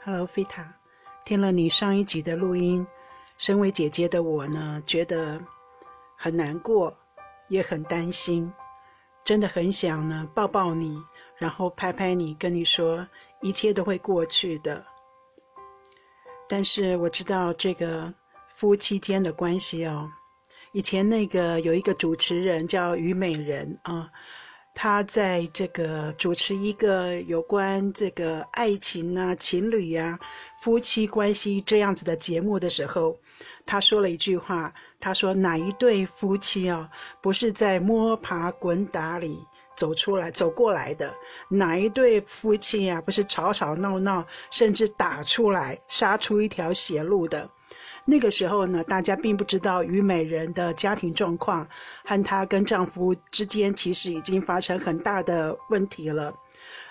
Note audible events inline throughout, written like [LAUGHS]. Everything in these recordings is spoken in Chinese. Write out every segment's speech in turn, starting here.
Hello，菲塔，听了你上一集的录音，身为姐姐的我呢，觉得很难过，也很担心，真的很想呢抱抱你，然后拍拍你，跟你说一切都会过去的。但是我知道这个夫妻间的关系哦，以前那个有一个主持人叫虞美人啊。他在这个主持一个有关这个爱情啊、情侣呀、夫妻关系这样子的节目的时候，他说了一句话：“他说哪一对夫妻啊，不是在摸爬滚打里走出来、走过来的？哪一对夫妻呀，不是吵吵闹闹，甚至打出来、杀出一条血路的？”那个时候呢，大家并不知道虞美人的家庭状况，和她跟丈夫之间其实已经发生很大的问题了，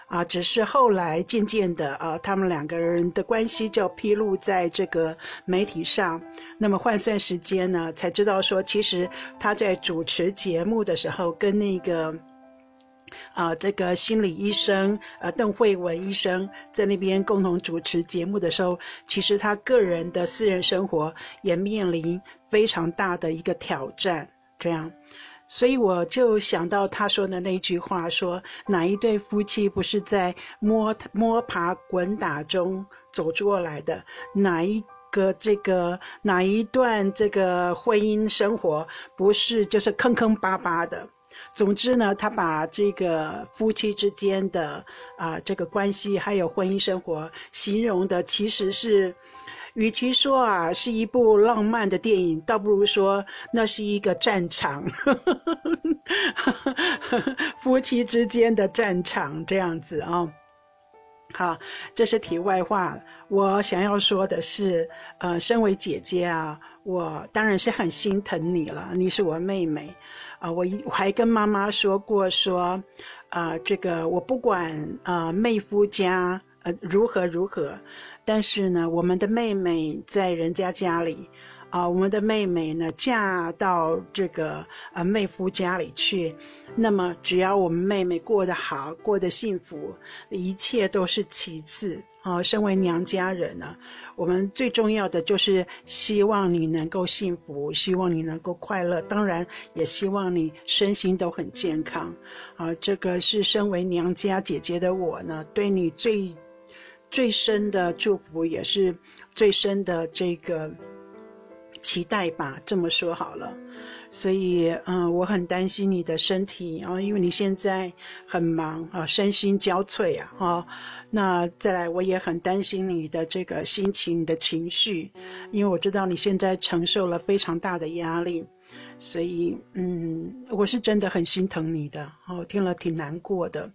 啊，只是后来渐渐的啊，他们两个人的关系就披露在这个媒体上，那么换算时间呢，才知道说，其实她在主持节目的时候跟那个。啊，这个心理医生，呃，邓慧文医生在那边共同主持节目的时候，其实他个人的私人生活也面临非常大的一个挑战。这样，所以我就想到他说的那句话：说哪一对夫妻不是在摸摸爬滚打中走过来的？哪一个这个哪一段这个婚姻生活不是就是坑坑巴巴的？总之呢，他把这个夫妻之间的啊这个关系，还有婚姻生活，形容的其实是，与其说啊是一部浪漫的电影，倒不如说那是一个战场，[LAUGHS] 夫妻之间的战场这样子啊。好，这是题外话。我想要说的是，呃，身为姐姐啊，我当然是很心疼你了，你是我妹妹。啊，我一我还跟妈妈说过，说，啊，这个我不管啊，妹夫家呃如何如何，但是呢，我们的妹妹在人家家里。啊，我们的妹妹呢，嫁到这个呃妹夫家里去，那么只要我们妹妹过得好，过得幸福，一切都是其次。啊，身为娘家人呢，我们最重要的就是希望你能够幸福，希望你能够快乐，当然也希望你身心都很健康。啊，这个是身为娘家姐姐的我呢，对你最最深的祝福，也是最深的这个。期待吧，这么说好了。所以，嗯，我很担心你的身体啊，因为你现在很忙啊，身心交瘁啊，哈。那再来，我也很担心你的这个心情、你的情绪，因为我知道你现在承受了非常大的压力，所以，嗯，我是真的很心疼你的，哦，听了挺难过的。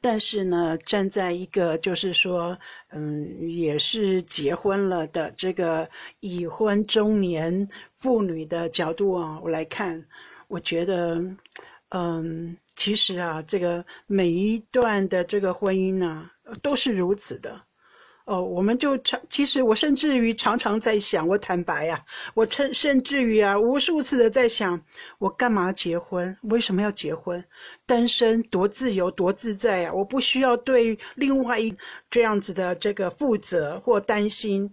但是呢，站在一个就是说，嗯，也是结婚了的这个已婚中年妇女的角度啊，我来看，我觉得，嗯，其实啊，这个每一段的这个婚姻呢，都是如此的。哦，我们就常，其实我甚至于常常在想，我坦白呀，我甚甚至于啊，无数次的在想，我干嘛结婚？为什么要结婚？单身多自由多自在呀！我不需要对另外一这样子的这个负责或担心。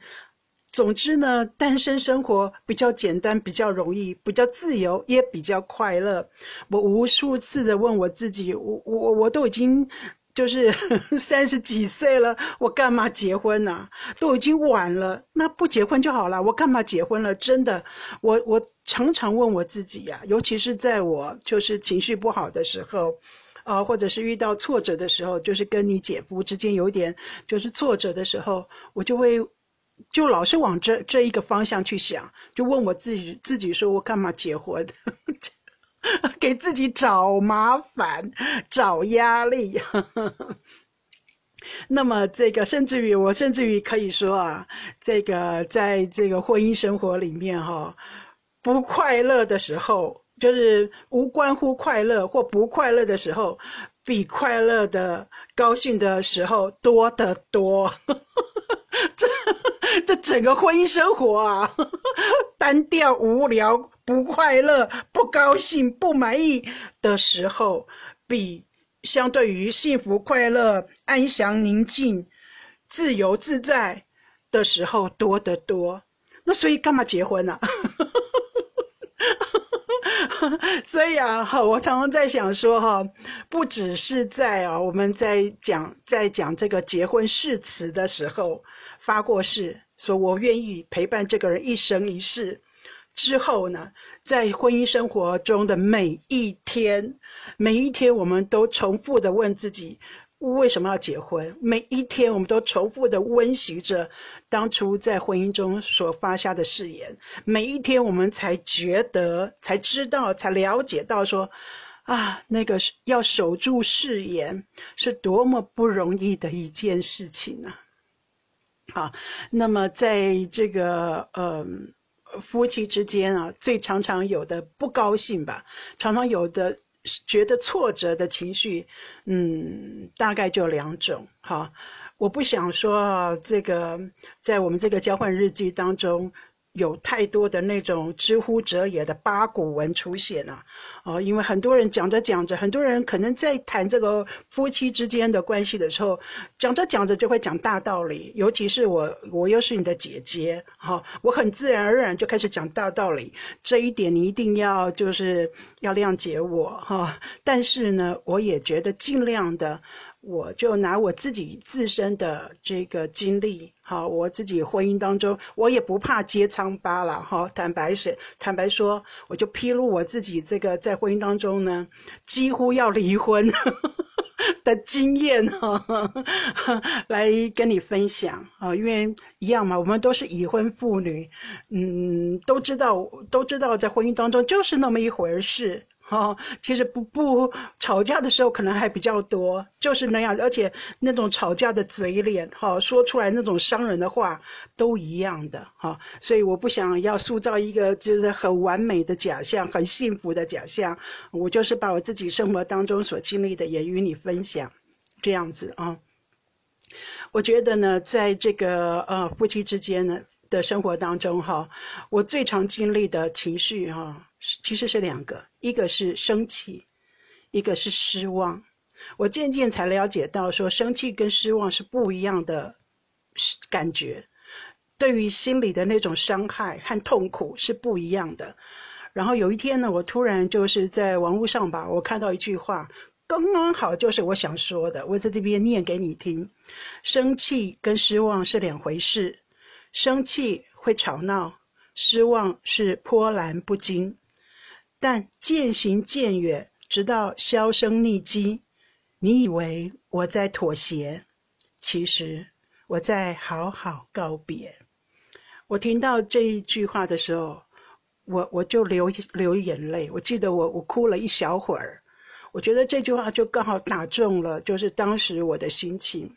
总之呢，单身生活比较简单，比较容易，比较自由，也比较快乐。我无数次的问我自己，我我我都已经。就是 [LAUGHS] 三十几岁了，我干嘛结婚呢？都已经晚了，那不结婚就好了。我干嘛结婚了？真的，我我常常问我自己呀，尤其是在我就是情绪不好的时候，啊，或者是遇到挫折的时候，就是跟你姐夫之间有点就是挫折的时候，我就会就老是往这这一个方向去想，就问我自己自己说，我干嘛结婚？[LAUGHS] [LAUGHS] 给自己找麻烦，找压力。[LAUGHS] 那么，这个甚至于，我甚至于可以说啊，这个在这个婚姻生活里面，哈，不快乐的时候，就是无关乎快乐或不快乐的时候，比快乐的、高兴的时候多得多。[LAUGHS] 这这整个婚姻生活啊，[LAUGHS] 单调、无聊。不快乐、不高兴、不满意的时候，比相对于幸福、快乐、安详、宁静，自由自在的时候多得多。那所以干嘛结婚呢？[LAUGHS] 所以啊，哈，我常常在想说，哈，不只是在啊，我们在讲在讲这个结婚誓词的时候发过誓，说我愿意陪伴这个人一生一世。之后呢，在婚姻生活中的每一天，每一天，我们都重复的问自己。为什么要结婚？每一天，我们都重复的温习着当初在婚姻中所发下的誓言。每一天，我们才觉得、才知道、才了解到，说啊，那个要守住誓言是多么不容易的一件事情呢？好，那么在这个呃夫妻之间啊，最常常有的不高兴吧，常常有的。觉得挫折的情绪，嗯，大概就两种。哈，我不想说这个，在我们这个交换日记当中。有太多的那种知乎者也的八股文出现啊，哦，因为很多人讲着讲着，很多人可能在谈这个夫妻之间的关系的时候，讲着讲着就会讲大道理，尤其是我，我又是你的姐姐，哈，我很自然而然就开始讲大道理，这一点你一定要就是要谅解我，哈，但是呢，我也觉得尽量的。我就拿我自己自身的这个经历，哈，我自己婚姻当中，我也不怕揭疮疤了，哈，坦白说，坦白说，我就披露我自己这个在婚姻当中呢，几乎要离婚 [LAUGHS] 的经验，哈，来跟你分享啊，因为一样嘛，我们都是已婚妇女，嗯，都知道，都知道在婚姻当中就是那么一回事。哦，其实不不吵架的时候可能还比较多，就是那样，而且那种吵架的嘴脸，哈，说出来那种伤人的话都一样的，哈，所以我不想要塑造一个就是很完美的假象，很幸福的假象，我就是把我自己生活当中所经历的也与你分享，这样子啊。我觉得呢，在这个呃夫妻之间呢的生活当中，哈，我最常经历的情绪，哈。其实是两个，一个是生气，一个是失望。我渐渐才了解到，说生气跟失望是不一样的感觉，对于心里的那种伤害和痛苦是不一样的。然后有一天呢，我突然就是在网络上吧，我看到一句话，刚刚好就是我想说的，我在这边念给你听：生气跟失望是两回事，生气会吵闹，失望是波澜不惊。但渐行渐远，直到销声匿迹。你以为我在妥协，其实我在好好告别。我听到这一句话的时候，我我就流流眼泪。我记得我我哭了一小会儿。我觉得这句话就刚好打中了，就是当时我的心情。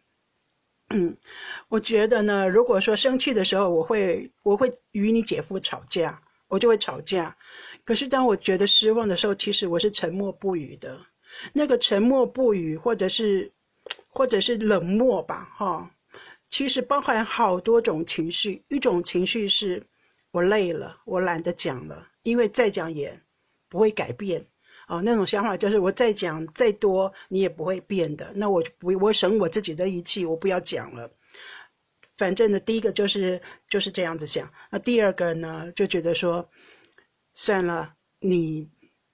嗯，[CLEARS THROAT] 我觉得呢，如果说生气的时候，我会我会与你姐夫吵架，我就会吵架。可是当我觉得失望的时候，其实我是沉默不语的。那个沉默不语，或者是，或者是冷漠吧，哈。其实包含好多种情绪。一种情绪是，我累了，我懒得讲了，因为再讲也不会改变。哦，那种想法就是我再讲再多，你也不会变的。那我不，我省我自己的力气，我不要讲了。反正呢，第一个就是就是这样子想。那第二个呢，就觉得说。算了，你，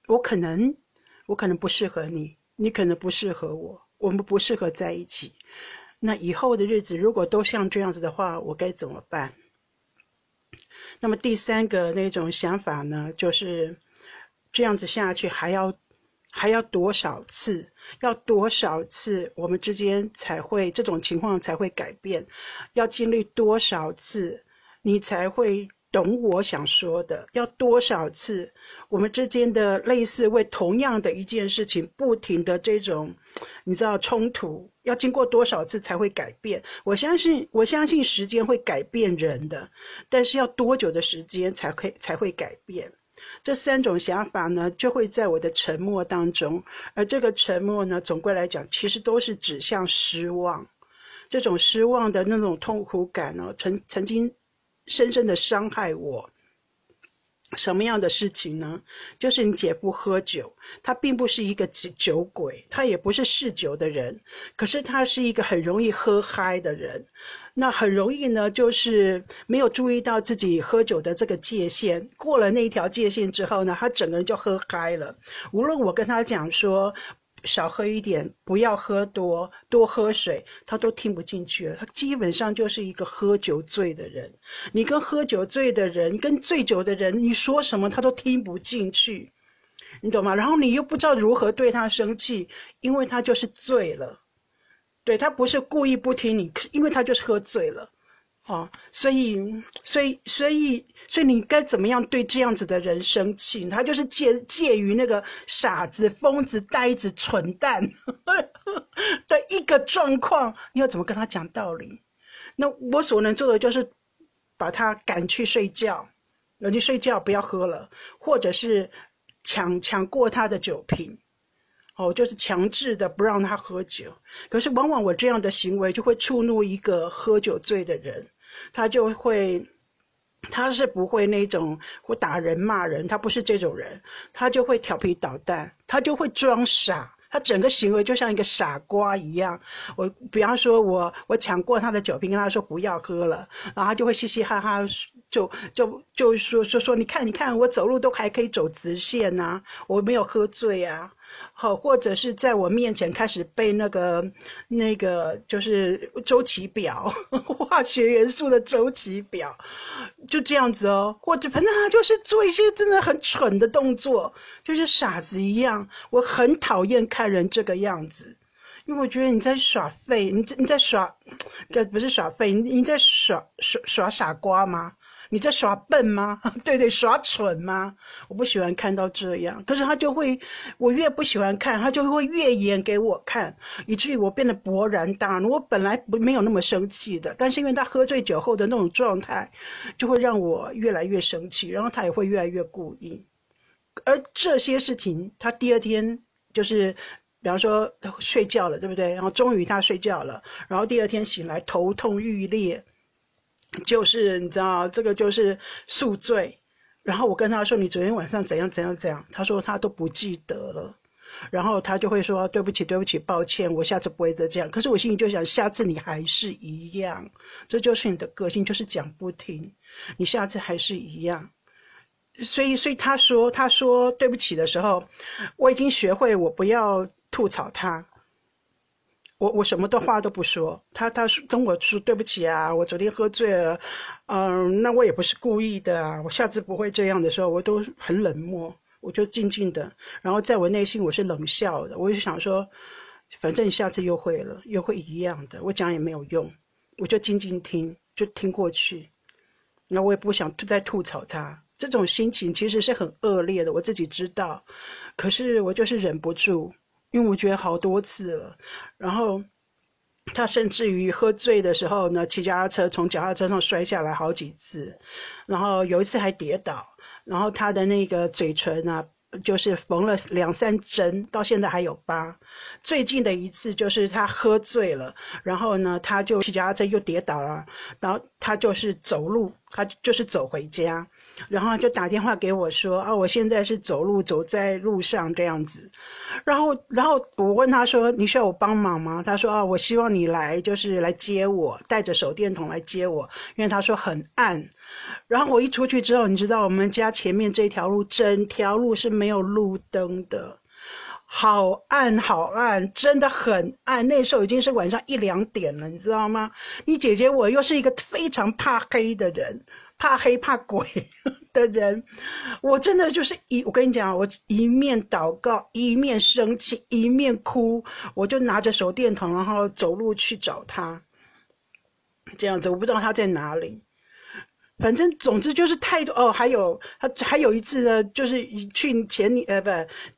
我可能，我可能不适合你，你可能不适合我，我们不适合在一起。那以后的日子如果都像这样子的话，我该怎么办？那么第三个那种想法呢，就是这样子下去还要还要多少次？要多少次我们之间才会这种情况才会改变？要经历多少次你才会？懂我想说的，要多少次？我们之间的类似为同样的一件事情，不停的这种，你知道冲突，要经过多少次才会改变？我相信，我相信时间会改变人的，但是要多久的时间才会才会改变？这三种想法呢，就会在我的沉默当中，而这个沉默呢，总归来讲，其实都是指向失望，这种失望的那种痛苦感呢，曾曾经。深深的伤害我，什么样的事情呢？就是你姐夫喝酒，他并不是一个酒酒鬼，他也不是嗜酒的人，可是他是一个很容易喝嗨的人。那很容易呢，就是没有注意到自己喝酒的这个界限，过了那一条界限之后呢，他整个人就喝嗨了。无论我跟他讲说少喝一点，不要喝多，多喝水，他都听不进去了。他基本上就是一个喝酒醉的人。你跟喝酒醉的人，跟醉酒的人，你说什么他都听不进去，你懂吗？然后你又不知道如何对他生气，因为他就是醉了。对他不是故意不听你，因为他就是喝醉了，哦，所以，所以，所以，所以你该怎么样对这样子的人生气？他就是介介于那个傻子、疯子、呆子、蠢蛋 [LAUGHS] 的一个状况，你要怎么跟他讲道理？那我所能做的就是把他赶去睡觉，让你睡觉，不要喝了，或者是抢抢过他的酒瓶。哦，就是强制的不让他喝酒，可是往往我这样的行为就会触怒一个喝酒醉的人，他就会，他是不会那种会打人骂人，他不是这种人，他就会调皮捣蛋，他就会装傻，他整个行为就像一个傻瓜一样。我比方说，我我抢过他的酒瓶，跟他说不要喝了，然后他就会嘻嘻哈哈，就就就说说说，你看你看，我走路都还可以走直线呐，我没有喝醉啊。好，或者是在我面前开始背那个那个就是周期表，化学元素的周期表，就这样子哦。或者反正他就是做一些真的很蠢的动作，就是傻子一样。我很讨厌看人这个样子，因为我觉得你在耍废，你你在耍，这 [TSK] 不是耍废，你你在耍耍耍傻瓜吗？你在耍笨吗？[LAUGHS] 对对，耍蠢吗？我不喜欢看到这样，可是他就会，我越不喜欢看，他就会越演给我看，以至于我变得勃然大怒。我本来不没有那么生气的，但是因为他喝醉酒后的那种状态，就会让我越来越生气，然后他也会越来越故意。而这些事情，他第二天就是，比方说睡觉了，对不对？然后终于他睡觉了，然后第二天醒来头痛欲裂。就是你知道，这个就是宿醉。然后我跟他说：“你昨天晚上怎样怎样怎样？”他说他都不记得了。然后他就会说：“对不起，对不起，抱歉，我下次不会再这样。”可是我心里就想，下次你还是一样，这就是你的个性，就是讲不听。你下次还是一样。所以，所以他说他说对不起的时候，我已经学会我不要吐槽他。我我什么的话都不说，他他说跟我说对不起啊，我昨天喝醉了，嗯，那我也不是故意的啊，我下次不会这样的时候，我都很冷漠，我就静静的，然后在我内心我是冷笑的，我就想说，反正你下次又会了，又会一样的，我讲也没有用，我就静静听，就听过去，那我也不想再吐槽他，这种心情其实是很恶劣的，我自己知道，可是我就是忍不住。因为我觉得好多次了，然后他甚至于喝醉的时候呢，骑脚踏车从脚踏车上摔下来好几次，然后有一次还跌倒，然后他的那个嘴唇呢，就是缝了两三针，到现在还有疤。最近的一次就是他喝醉了，然后呢，他就骑脚踏车又跌倒了，然后他就是走路，他就是走回家。然后就打电话给我说啊，我现在是走路走在路上这样子，然后然后我问他说你需要我帮忙吗？他说啊，我希望你来就是来接我，带着手电筒来接我，因为他说很暗。然后我一出去之后，你知道我们家前面这条路整条路是没有路灯的，好暗好暗，真的很暗。那时候已经是晚上一两点了，你知道吗？你姐姐我又是一个非常怕黑的人。怕黑怕鬼 [LAUGHS] 的人，我真的就是一，我跟你讲，我一面祷告，一面生气，一面哭，我就拿着手电筒，然后走路去找他。这样子，我不知道他在哪里。反正总之就是太多哦。还有他还有一次呢，就是去前年呃不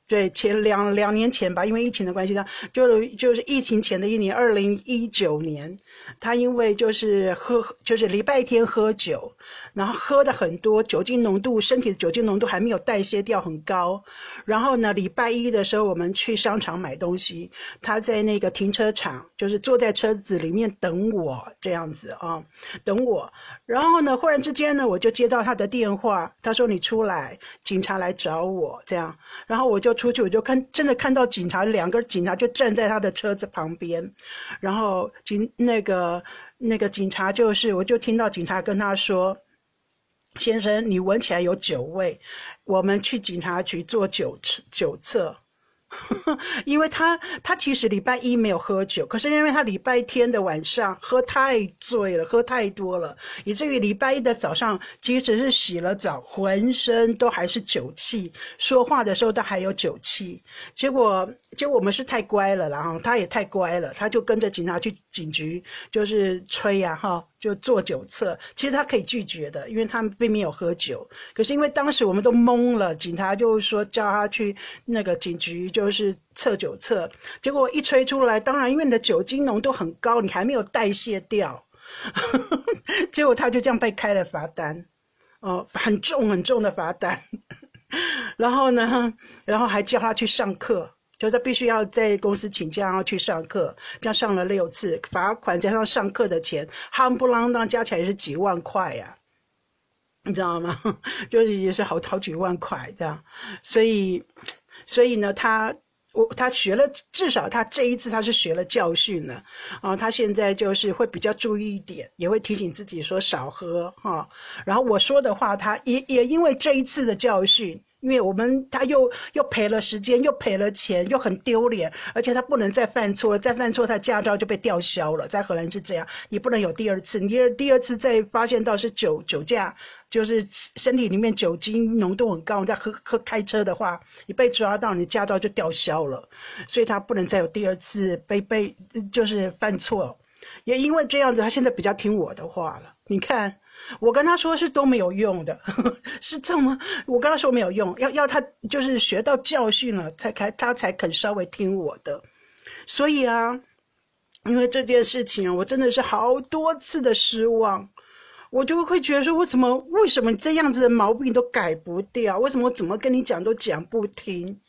对，前两两年前吧，因为疫情的关系，他就就是疫情前的一年，二零一九年，他因为就是喝，就是礼拜天喝酒，然后喝的很多，酒精浓度，身体的酒精浓度还没有代谢掉，很高。然后呢，礼拜一的时候，我们去商场买东西，他在那个停车场，就是坐在车子里面等我这样子啊，等我。然后呢，忽然之间呢，我就接到他的电话，他说你出来，警察来找我这样，然后我就。出去我就看，真的看到警察，两个警察就站在他的车子旁边，然后警那个那个警察就是，我就听到警察跟他说：“先生，你闻起来有酒味，我们去警察局做酒酒测。” [LAUGHS] 因为他他其实礼拜一没有喝酒，可是因为他礼拜天的晚上喝太醉了，喝太多了，以至于礼拜一的早上，即使是洗了澡，浑身都还是酒气，说话的时候都还有酒气。结果，结果我们是太乖了，然后他也太乖了，他就跟着警察去警局，就是吹呀，哈。就做酒测，其实他可以拒绝的，因为他们并没有喝酒。可是因为当时我们都懵了，警察就说叫他去那个警局，就是测酒测。结果一吹出来，当然因为你的酒精浓度很高，你还没有代谢掉，[LAUGHS] 结果他就这样被开了罚单，哦，很重很重的罚单。[LAUGHS] 然后呢，然后还叫他去上课。就他必须要在公司请假，然后去上课，这样上了六次，罚款加上上课的钱，夯不啷当加起来是几万块呀，你知道吗？[LAUGHS] 就是也是好好几万块这样，所以，所以呢，他我他学了，至少他这一次他是学了教训了啊，他现在就是会比较注意一点，也会提醒自己说少喝哈。然后我说的话，他也也因为这一次的教训。因为我们他又又赔了时间，又赔了钱，又很丢脸，而且他不能再犯错了，再犯错他驾照就被吊销了。在荷兰是这样，你不能有第二次，你第二第二次再发现到是酒酒驾，就是身体里面酒精浓度很高，你再喝喝开车的话，你被抓到，你驾照就吊销了。所以他不能再有第二次被被就是犯错，也因为这样子，他现在比较听我的话了。你看。我跟他说是都没有用的，[LAUGHS] 是这么，我跟他说没有用，要要他就是学到教训了，才开他才肯稍微听我的。所以啊，因为这件事情，我真的是好多次的失望，我就会觉得说，我怎么为什么这样子的毛病都改不掉？为什么我怎么跟你讲都讲不听？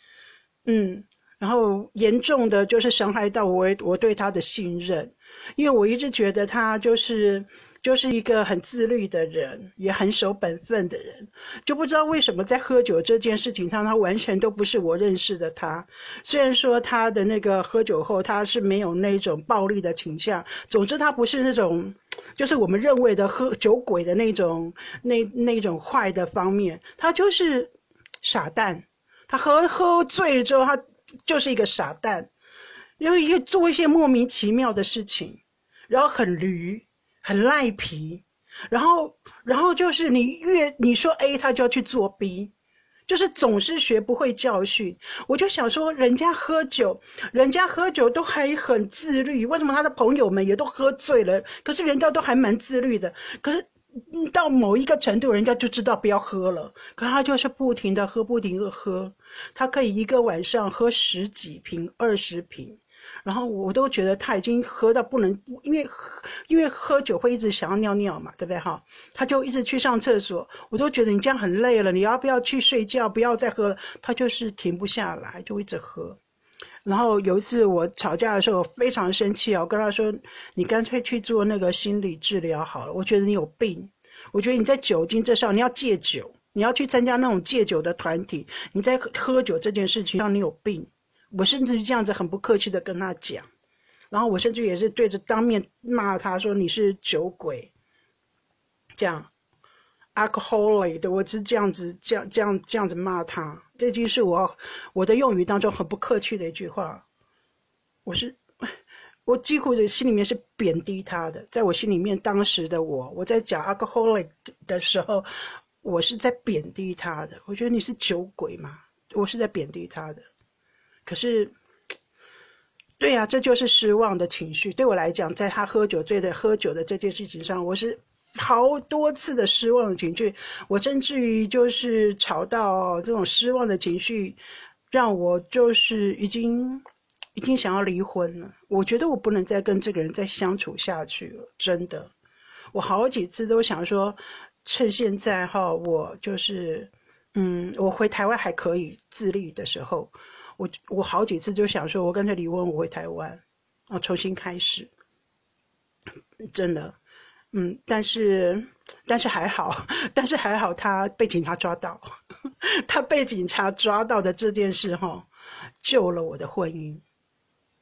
嗯，然后严重的就是伤害到我我对他的信任，因为我一直觉得他就是。就是一个很自律的人，也很守本分的人，就不知道为什么在喝酒这件事情上，他完全都不是我认识的他。虽然说他的那个喝酒后，他是没有那种暴力的倾向，总之他不是那种，就是我们认为的喝酒鬼的那种那那种坏的方面，他就是傻蛋。他喝喝醉之后，他就是一个傻蛋，因为一做一些莫名其妙的事情，然后很驴。很赖皮，然后，然后就是你越你说 A，他就要去做 B，就是总是学不会教训。我就想说，人家喝酒，人家喝酒都还很自律，为什么他的朋友们也都喝醉了，可是人家都还蛮自律的？可是到某一个程度，人家就知道不要喝了，可他就是不停的喝，不停的喝，他可以一个晚上喝十几瓶、二十瓶。然后我都觉得他已经喝到不能，因为喝因为喝酒会一直想要尿尿嘛，对不对哈？他就一直去上厕所，我都觉得你这样很累了，你要不要去睡觉？不要再喝了。他就是停不下来，就一直喝。然后有一次我吵架的时候我非常生气啊，我跟他说：“你干脆去做那个心理治疗好了，我觉得你有病。我觉得你在酒精这上你要戒酒，你要去参加那种戒酒的团体。你在喝酒这件事情上你有病。”我甚至这样子很不客气的跟他讲，然后我甚至也是对着当面骂他说你是酒鬼，这样，alcoholic，我是这样子这样这样这样子骂他，这句是我我的用语当中很不客气的一句话，我是我几乎的心里面是贬低他的，在我心里面当时的我，我在讲 alcoholic 的时候，我是在贬低他的，我觉得你是酒鬼嘛，我是在贬低他的。可是，对呀，这就是失望的情绪。对我来讲，在他喝酒醉的喝酒的这件事情上，我是好多次的失望的情绪。我甚至于就是吵到这种失望的情绪，让我就是已经已经想要离婚了。我觉得我不能再跟这个人再相处下去了，真的。我好几次都想说，趁现在哈，我就是嗯，我回台湾还可以自立的时候，我我好几次就想说，我干脆离婚，我回台湾，我重新开始。真的，嗯，但是，但是还好，但是还好，他被警察抓到，[LAUGHS] 他被警察抓到的这件事哈，救了我的婚姻，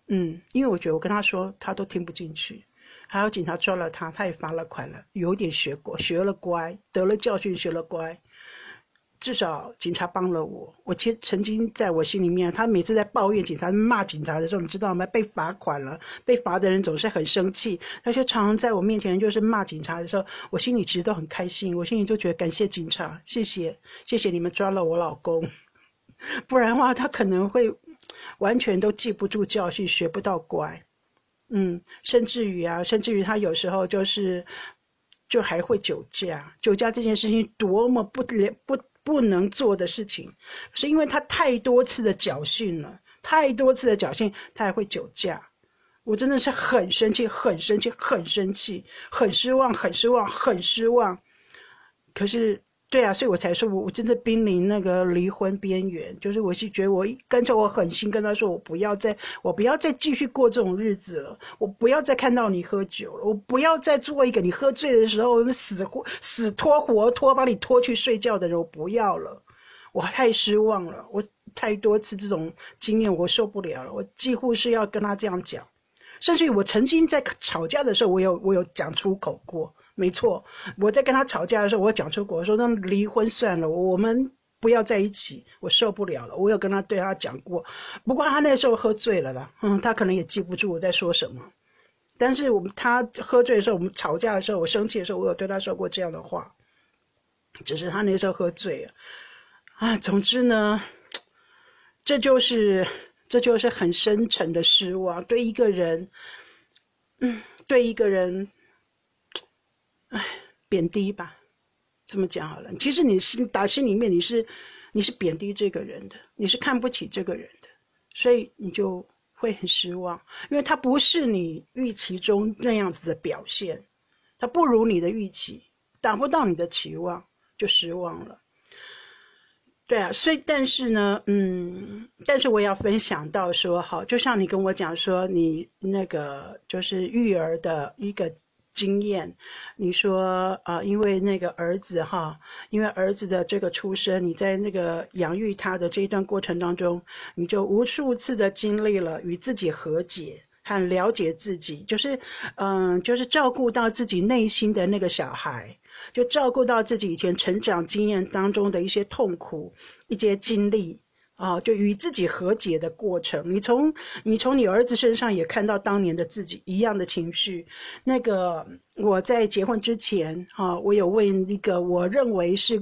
嗯，因为我觉得我跟他说，他都听不进去，还有警察抓了他，他也罚了款了，有点学过，学了乖，得了教训，学了乖。至少警察帮了我。我其曾经在我心里面，他每次在抱怨警察、骂警察的时候，你知道吗？被罚款了，被罚的人总是很生气。他就常常在我面前就是骂警察的时候，我心里其实都很开心。我心里就觉得感谢警察，谢谢谢谢你们抓了我老公，不然的话他可能会完全都记不住教训，学不到乖。嗯，甚至于啊，甚至于他有时候就是就还会酒驾。酒驾这件事情多么不不。不能做的事情，是因为他太多次的侥幸了，太多次的侥幸，他还会酒驾，我真的是很生气，很生气，很生气，很失望，很失望，很失望。可是。对啊，所以我才说，我我真的濒临那个离婚边缘。就是我是觉得，我干脆我狠心跟他说，我不要再，我不要再继续过这种日子了。我不要再看到你喝酒了，我不要再做一个你喝醉的时候死活死拖活拖把你拖去睡觉的人。我不要了，我太失望了，我太多次这种经验，我受不了了。我几乎是要跟他这样讲，甚至于我曾经在吵架的时候，我有我有讲出口过。没错，我在跟他吵架的时候，我讲出过，我说那离婚算了，我们不要在一起，我受不了了。我有跟他对他讲过，不过他那时候喝醉了啦，嗯，他可能也记不住我在说什么。但是我们他喝醉的时候，我们吵架的时候，我生气的时候，我有对他说过这样的话，只是他那时候喝醉了。啊，总之呢，这就是这就是很深沉的失望，对一个人，嗯，对一个人。唉，贬低吧，这么讲好了。其实你心打心里面你是，你是贬低这个人的，你是看不起这个人的，所以你就会很失望，因为他不是你预期中那样子的表现，他不如你的预期，达不到你的期望，就失望了。对啊，所以但是呢，嗯，但是我也要分享到说，好，就像你跟我讲说，你那个就是育儿的一个。经验，你说啊，因为那个儿子哈，因为儿子的这个出生，你在那个养育他的这一段过程当中，你就无数次的经历了与自己和解和了解自己，就是嗯，就是照顾到自己内心的那个小孩，就照顾到自己以前成长经验当中的一些痛苦、一些经历。啊，就与自己和解的过程。你从你从你儿子身上也看到当年的自己一样的情绪。那个我在结婚之前，哈，我有问一个我认为是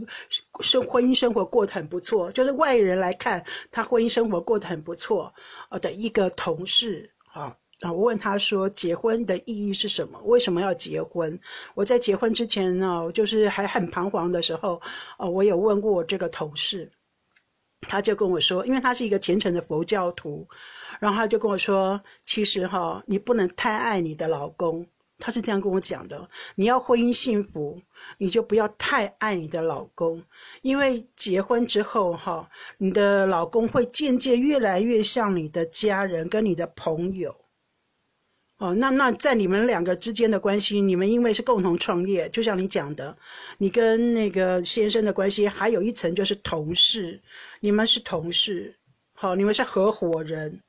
生婚姻生活过得很不错，就是外人来看他婚姻生活过得很不错，呃的一个同事，啊啊，我问他说结婚的意义是什么？为什么要结婚？我在结婚之前呢，就是还很彷徨的时候，呃，我有问过我这个同事。他就跟我说，因为他是一个虔诚的佛教徒，然后他就跟我说，其实哈，你不能太爱你的老公。他是这样跟我讲的，你要婚姻幸福，你就不要太爱你的老公，因为结婚之后哈，你的老公会渐渐越来越像你的家人跟你的朋友。哦，那那在你们两个之间的关系，你们因为是共同创业，就像你讲的，你跟那个先生的关系还有一层就是同事，你们是同事，好，你们是合伙人。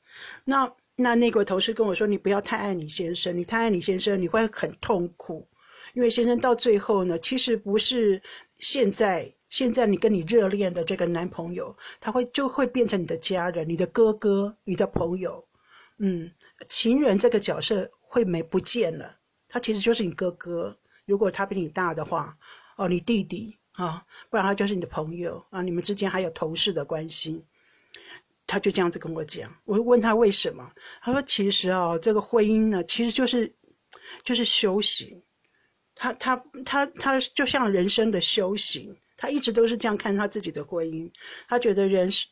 那那那个同事跟我说，你不要太爱你先生，你太爱你先生，你会很痛苦，因为先生到最后呢，其实不是现在现在你跟你热恋的这个男朋友，他会就会变成你的家人，你的哥哥，你的朋友，嗯。情人这个角色会没不见了，他其实就是你哥哥。如果他比你大的话，哦，你弟弟啊，不然他就是你的朋友啊。你们之间还有同事的关系，他就这样子跟我讲。我问他为什么，他说其实啊，这个婚姻呢，其实就是就是修行。他他他他就像人生的修行。他一直都是这样看他自己的婚姻，他觉得人是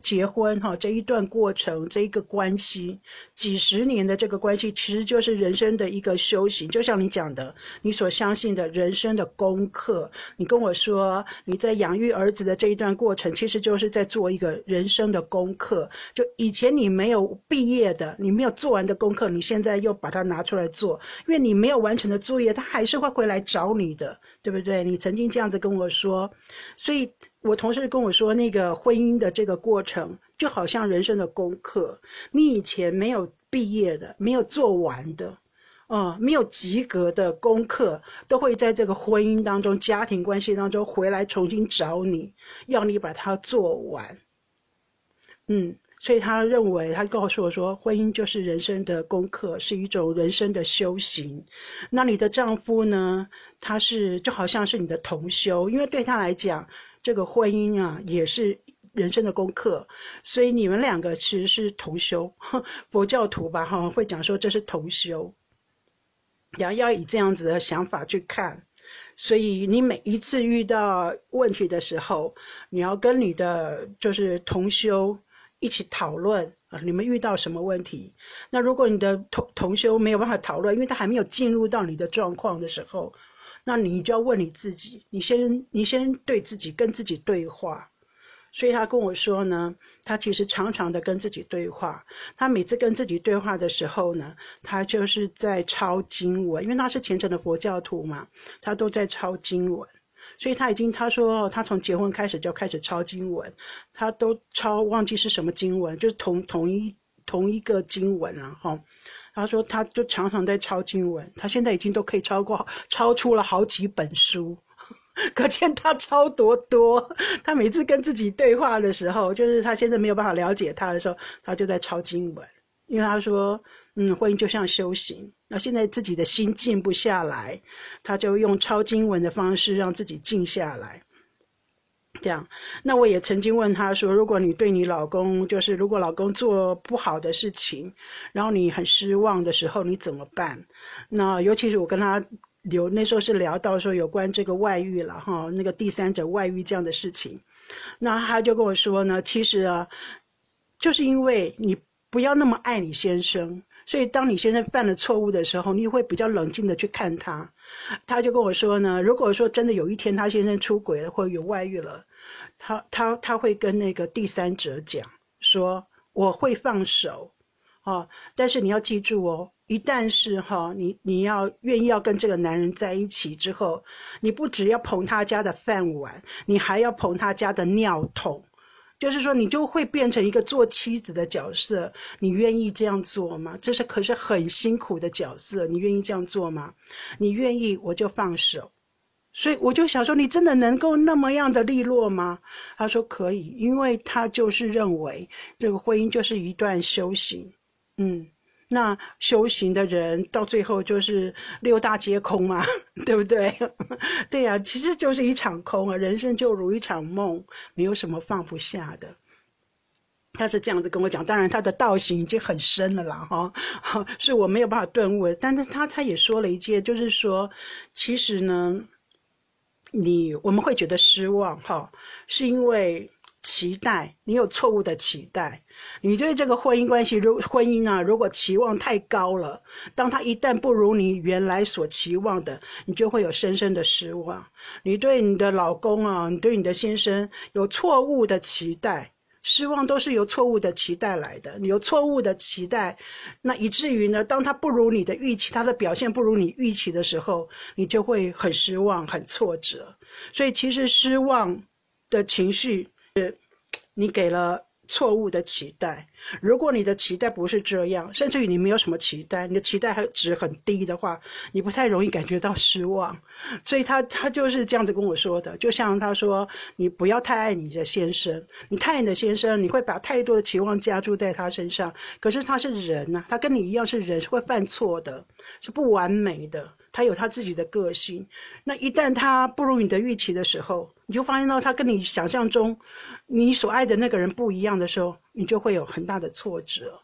结婚哈这一段过程，这一个关系，几十年的这个关系，其实就是人生的一个修行。就像你讲的，你所相信的人生的功课。你跟我说你在养育儿子的这一段过程，其实就是在做一个人生的功课。就以前你没有毕业的，你没有做完的功课，你现在又把它拿出来做，因为你没有完成的作业，他还是会回来找你的，对不对？你曾经这样子跟我说。所以我同事跟我说，那个婚姻的这个过程就好像人生的功课，你以前没有毕业的、没有做完的，啊，没有及格的功课，都会在这个婚姻当中、家庭关系当中回来重新找你，要你把它做完。嗯，所以他认为，他告诉我说，婚姻就是人生的功课，是一种人生的修行。那你的丈夫呢？他是就好像是你的同修，因为对他来讲，这个婚姻啊也是人生的功课，所以你们两个其实是同修，[LAUGHS] 佛教徒吧哈，会讲说这是同修，要要以这样子的想法去看，所以你每一次遇到问题的时候，你要跟你的就是同修一起讨论啊，你们遇到什么问题？那如果你的同同修没有办法讨论，因为他还没有进入到你的状况的时候。那你就要问你自己，你先你先对自己跟自己对话。所以他跟我说呢，他其实常常的跟自己对话。他每次跟自己对话的时候呢，他就是在抄经文，因为他是虔诚的佛教徒嘛，他都在抄经文。所以他已经他说他从结婚开始就开始抄经文，他都抄忘记是什么经文，就是同同一同一个经文啊，哈。他说，他就常常在抄经文，他现在已经都可以超过超出了好几本书，[LAUGHS] 可见他抄多多。他每次跟自己对话的时候，就是他现在没有办法了解他的时候，他就在抄经文。因为他说，嗯，婚姻就像修行，那现在自己的心静不下来，他就用抄经文的方式让自己静下来。这样，那我也曾经问他说：“如果你对你老公，就是如果老公做不好的事情，然后你很失望的时候，你怎么办？”那尤其是我跟他有，那时候是聊到说有关这个外遇了哈，那个第三者外遇这样的事情，那他就跟我说呢，其实啊，就是因为你不要那么爱你先生，所以当你先生犯了错误的时候，你会比较冷静的去看他。他就跟我说呢，如果说真的有一天他先生出轨了或有外遇了。他他他会跟那个第三者讲说我会放手，哦，但是你要记住哦，一旦是哈你你要愿意要跟这个男人在一起之后，你不只要捧他家的饭碗，你还要捧他家的尿桶，就是说你就会变成一个做妻子的角色，你愿意这样做吗？这是可是很辛苦的角色，你愿意这样做吗？你愿意我就放手。所以我就想说，你真的能够那么样的利落吗？他说可以，因为他就是认为这个婚姻就是一段修行，嗯，那修行的人到最后就是六大皆空嘛，[LAUGHS] 对不对？[LAUGHS] 对呀，其实就是一场空啊，人生就如一场梦，没有什么放不下的。他是这样子跟我讲，当然他的道行已经很深了啦，哈，[LAUGHS] 是我没有办法顿悟。但是他他也说了一件，就是说，其实呢。你我们会觉得失望，哈，是因为期待你有错误的期待。你对这个婚姻关系，如婚姻啊，如果期望太高了，当他一旦不如你原来所期望的，你就会有深深的失望。你对你的老公啊，你对你的先生有错误的期待。失望都是由错误的期待来的，你有错误的期待，那以至于呢，当他不如你的预期，他的表现不如你预期的时候，你就会很失望、很挫折。所以，其实失望的情绪，是你给了。错误的期待，如果你的期待不是这样，甚至于你没有什么期待，你的期待值很低的话，你不太容易感觉到失望。所以他他就是这样子跟我说的，就像他说，你不要太爱你的先生，你太爱你的先生，你会把太多的期望加注在他身上。可是他是人呐，他跟你一样是人，是会犯错的，是不完美的。他有他自己的个性，那一旦他不如你的预期的时候，你就发现到他跟你想象中你所爱的那个人不一样的时候，你就会有很大的挫折。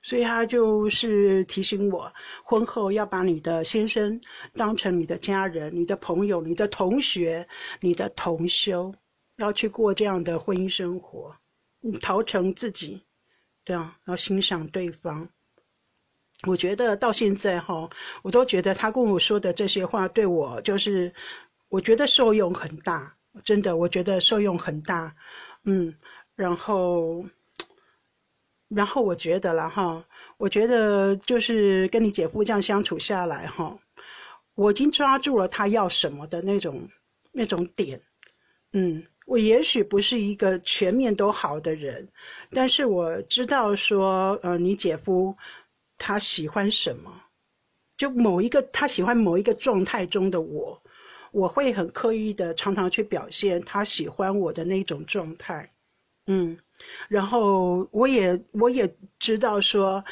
所以他就是提醒我，婚后要把你的先生当成你的家人、你的朋友、你的同学、你的同修，要去过这样的婚姻生活，陶成自己，这样要欣赏对方。我觉得到现在哈，我都觉得他跟我说的这些话对我就是，我觉得受用很大，真的，我觉得受用很大，嗯，然后。然后我觉得了哈，我觉得就是跟你姐夫这样相处下来哈，我已经抓住了他要什么的那种那种点，嗯，我也许不是一个全面都好的人，但是我知道说，呃，你姐夫他喜欢什么，就某一个他喜欢某一个状态中的我，我会很刻意的常常去表现他喜欢我的那种状态，嗯。然后我也我也知道说，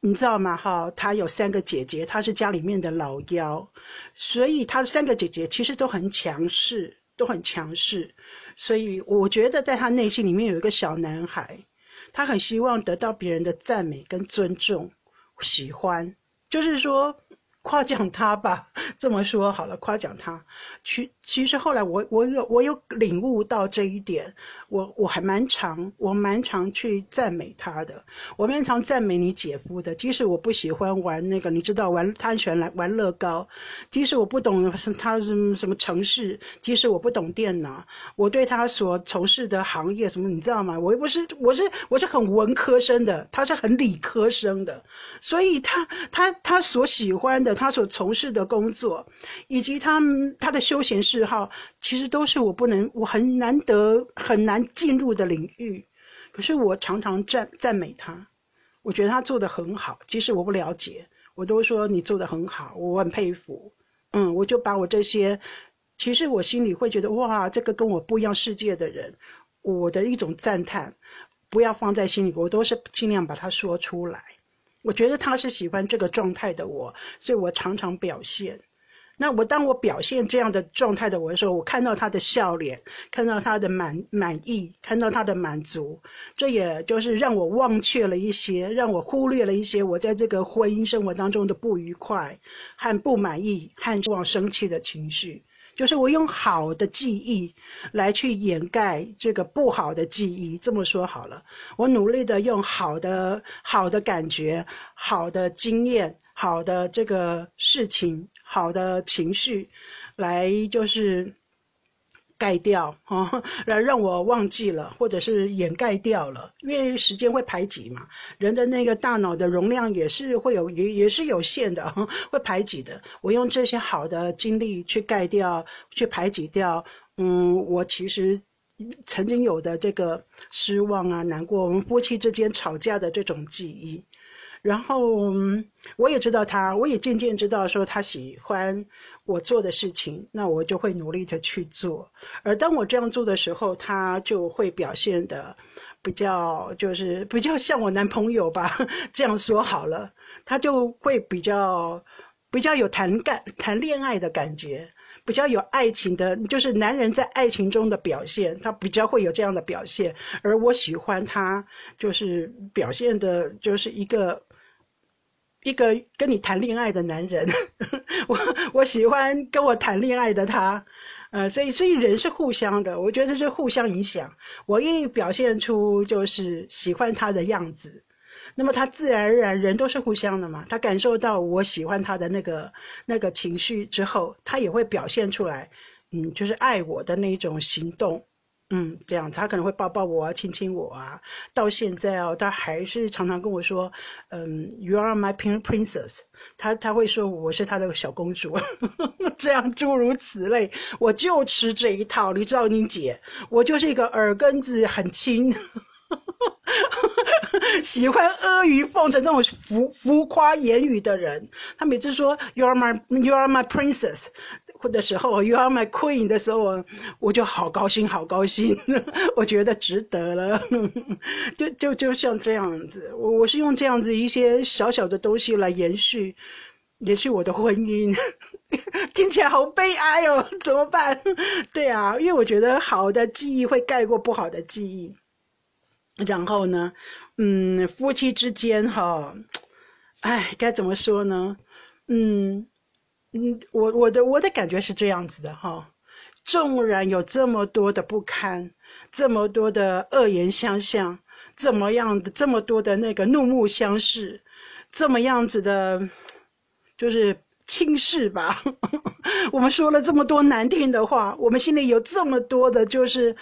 你知道吗？哈，他有三个姐姐，他是家里面的老幺，所以他三个姐姐其实都很强势，都很强势。所以我觉得在他内心里面有一个小男孩，他很希望得到别人的赞美跟尊重、喜欢，就是说。[LAUGHS] 夸奖他吧，[LAUGHS] 这么说好了，夸奖他。其其实后来我我有我有领悟到这一点，我我还蛮常我蛮常去赞美他的，我蛮常赞美你姐夫的。即使我不喜欢玩那个，你知道玩贪拳来玩乐高，即使我不懂他什么什么城市，即使我不懂电脑，我对他所从事的行业什么，你知道吗？我又不是我是我是很文科生的，他是很理科生的，所以他他他所喜欢的。他所从事的工作，以及他他的休闲嗜好，其实都是我不能，我很难得很难进入的领域。可是我常常赞赞美他，我觉得他做的很好。即使我不了解，我都说你做的很好，我很佩服。嗯，我就把我这些，其实我心里会觉得哇，这个跟我不一样世界的人，我的一种赞叹，不要放在心里，我都是尽量把它说出来。我觉得他是喜欢这个状态的我，所以我常常表现。那我当我表现这样的状态的我的时候，我看到他的笑脸，看到他的满满意，看到他的满足，这也就是让我忘却了一些，让我忽略了一些我在这个婚姻生活当中的不愉快和不满意和往生气的情绪。就是我用好的记忆来去掩盖这个不好的记忆，这么说好了，我努力的用好的、好的感觉、好的经验、好的这个事情、好的情绪，来就是。盖掉哈，[LAUGHS] 来让我忘记了，或者是掩盖掉了，因为时间会排挤嘛，人的那个大脑的容量也是会有也也是有限的，[LAUGHS] 会排挤的。我用这些好的经历去盖掉，去排挤掉，嗯，我其实曾经有的这个失望啊、难过，我们夫妻之间吵架的这种记忆。然后我也知道他，我也渐渐知道说他喜欢我做的事情，那我就会努力的去做。而当我这样做的时候，他就会表现的比较，就是比较像我男朋友吧。[LAUGHS] 这样说好了，他就会比较比较有谈感谈恋爱的感觉，比较有爱情的，就是男人在爱情中的表现，他比较会有这样的表现。而我喜欢他，就是表现的就是一个。一个跟你谈恋爱的男人，[LAUGHS] 我我喜欢跟我谈恋爱的他，呃，所以所以人是互相的，我觉得这是互相影响。我愿意表现出就是喜欢他的样子，那么他自然而然人都是互相的嘛。他感受到我喜欢他的那个那个情绪之后，他也会表现出来，嗯，就是爱我的那种行动。嗯，这样他可能会抱抱我啊，亲亲我啊。到现在哦，他还是常常跟我说，嗯，You are my princess。他他会说我是他的小公主，[LAUGHS] 这样诸如此类。我就吃这一套，你知道，你姐，我就是一个耳根子很轻，[LAUGHS] 喜欢阿谀奉承这种浮浮夸言语的人。他每次说 You are my You are my princess。的时候，You are my queen 的时候，我就好高兴，好高兴，[LAUGHS] 我觉得值得了，[LAUGHS] 就就就像这样子，我我是用这样子一些小小的东西来延续，延续我的婚姻，[LAUGHS] 听起来好悲哀哦，怎么办？对啊，因为我觉得好的记忆会盖过不好的记忆，然后呢？嗯，夫妻之间哈，哎，该怎么说呢？嗯嗯，我我的我的感觉是这样子的哈。纵然有这么多的不堪，这么多的恶言相向，怎么样的这么多的那个怒目相视，这么样子的，就是轻视吧。[LAUGHS] 我们说了这么多难听的话，我们心里有这么多的，就是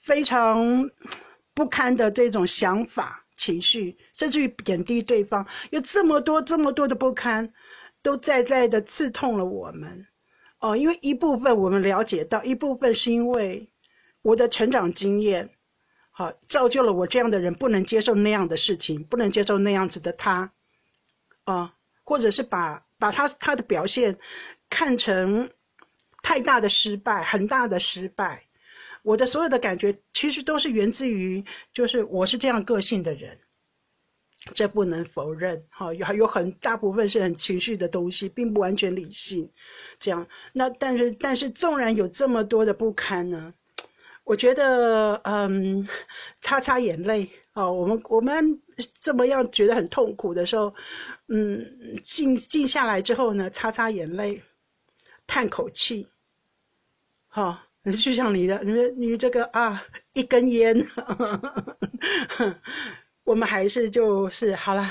非常不堪的这种想法、情绪，甚至于贬低对方，有这么多、这么多的不堪，都在在的刺痛了我们。哦，因为一部分我们了解到，一部分是因为我的成长经验，好造就了我这样的人不能接受那样的事情，不能接受那样子的他，啊，或者是把把他他的表现看成太大的失败，很大的失败。我的所有的感觉其实都是源自于，就是我是这样个性的人。这不能否认，哈，有有很大部分是很情绪的东西，并不完全理性。这样，那但是但是，纵然有这么多的不堪呢，我觉得，嗯，擦擦眼泪，哦，我们我们这么样觉得很痛苦的时候，嗯，静静下来之后呢，擦擦眼泪，叹口气，好，就像你的，你你这个啊，一根烟。[LAUGHS] 我们还是就是好了，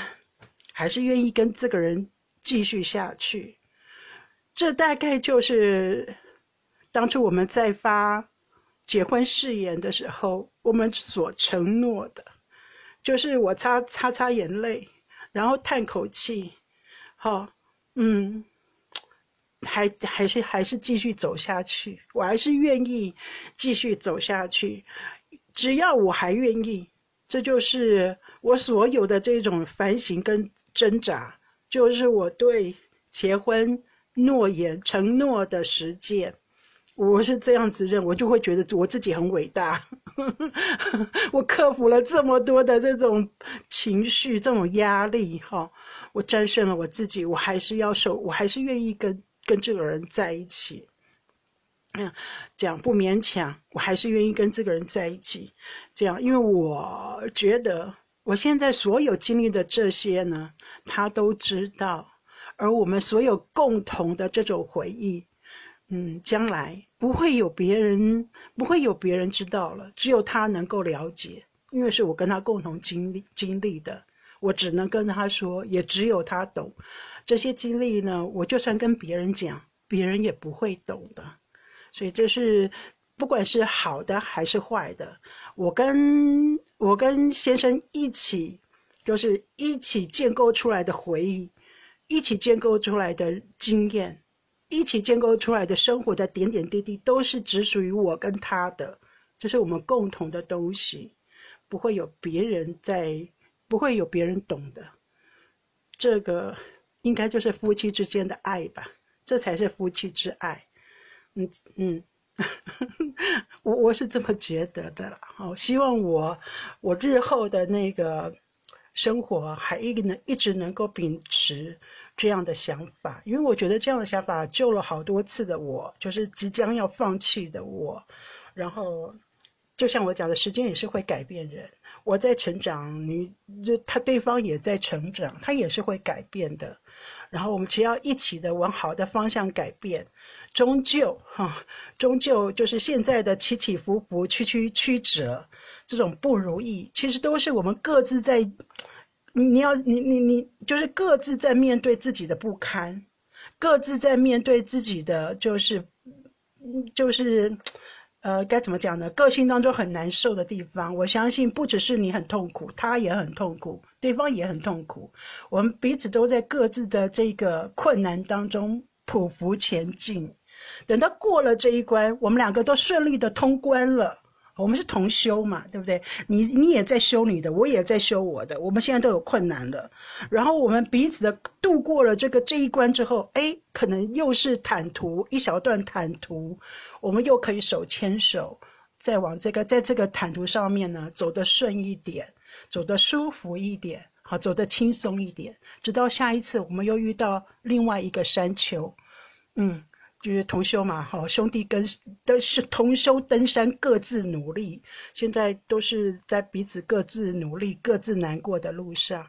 还是愿意跟这个人继续下去。这大概就是当初我们在发结婚誓言的时候，我们所承诺的，就是我擦擦擦眼泪，然后叹口气，好，嗯，还还是还是继续走下去。我还是愿意继续走下去，只要我还愿意。这就是我所有的这种反省跟挣扎，就是我对结婚诺言承诺的实践。我是这样子认，我就会觉得我自己很伟大。[LAUGHS] 我克服了这么多的这种情绪、这种压力，哈，我战胜了我自己，我还是要守，我还是愿意跟跟这个人在一起。嗯，这样不勉强，我还是愿意跟这个人在一起。这样，因为我觉得我现在所有经历的这些呢，他都知道。而我们所有共同的这种回忆，嗯，将来不会有别人，不会有别人知道了，只有他能够了解，因为是我跟他共同经历经历的，我只能跟他说，也只有他懂。这些经历呢，我就算跟别人讲，别人也不会懂的。所以这是，不管是好的还是坏的，我跟我跟先生一起，就是一起建构出来的回忆，一起建构出来的经验，一起建构出来的生活的点点滴滴，都是只属于我跟他的，这是我们共同的东西，不会有别人在，不会有别人懂的。这个应该就是夫妻之间的爱吧，这才是夫妻之爱。嗯嗯，我我是这么觉得的。好，希望我我日后的那个生活还一能一直能够秉持这样的想法，因为我觉得这样的想法救了好多次的我，就是即将要放弃的我。然后，就像我讲的，时间也是会改变人。我在成长，你就他对方也在成长，他也是会改变的。然后我们只要一起的往好的方向改变。终究，哈，终究就是现在的起起伏伏、曲曲曲折，这种不如意，其实都是我们各自在，你你要你你你，就是各自在面对自己的不堪，各自在面对自己的就是，就是，呃，该怎么讲呢？个性当中很难受的地方，我相信不只是你很痛苦，他也很痛苦，对方也很痛苦，我们彼此都在各自的这个困难当中匍匐前进。等到过了这一关，我们两个都顺利的通关了。我们是同修嘛，对不对？你你也在修你的，我也在修我的。我们现在都有困难了，然后我们彼此的度过了这个这一关之后，哎，可能又是坦途一小段坦途，我们又可以手牵手，再往这个在这个坦途上面呢走得顺一点，走得舒服一点，好，走得轻松一点，直到下一次我们又遇到另外一个山丘，嗯。就是同修嘛，好，兄弟跟都是同修登山，各自努力，现在都是在彼此各自努力、各自难过的路上，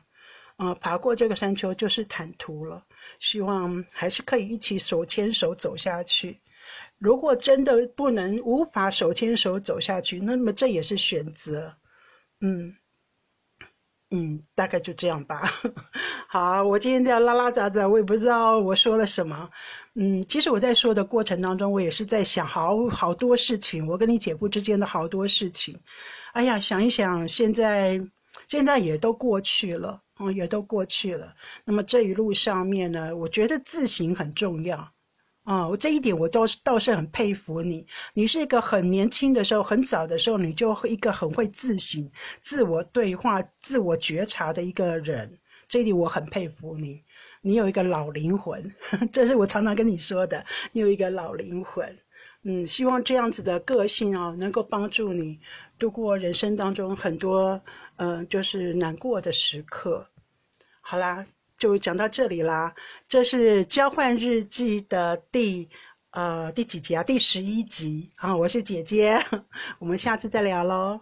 嗯，爬过这个山丘就是坦途了。希望还是可以一起手牵手走下去。如果真的不能、无法手牵手走下去，那么这也是选择。嗯。嗯，大概就这样吧。[LAUGHS] 好，我今天这样拉拉杂杂，我也不知道我说了什么。嗯，其实我在说的过程当中，我也是在想好好多事情，我跟你姐夫之间的好多事情。哎呀，想一想，现在现在也都过去了，哦，也都过去了。那么这一路上面呢，我觉得自省很重要。啊，我这一点我倒是倒是很佩服你。你是一个很年轻的时候，很早的时候，你就一个很会自省、自我对话、自我觉察的一个人。这一点我很佩服你。你有一个老灵魂，[LAUGHS] 这是我常常跟你说的。你有一个老灵魂，嗯，希望这样子的个性哦，能够帮助你度过人生当中很多嗯，就是难过的时刻。好啦。就讲到这里啦，这是交换日记的第呃第几集啊？第十一集啊，我是姐姐，[LAUGHS] 我们下次再聊喽。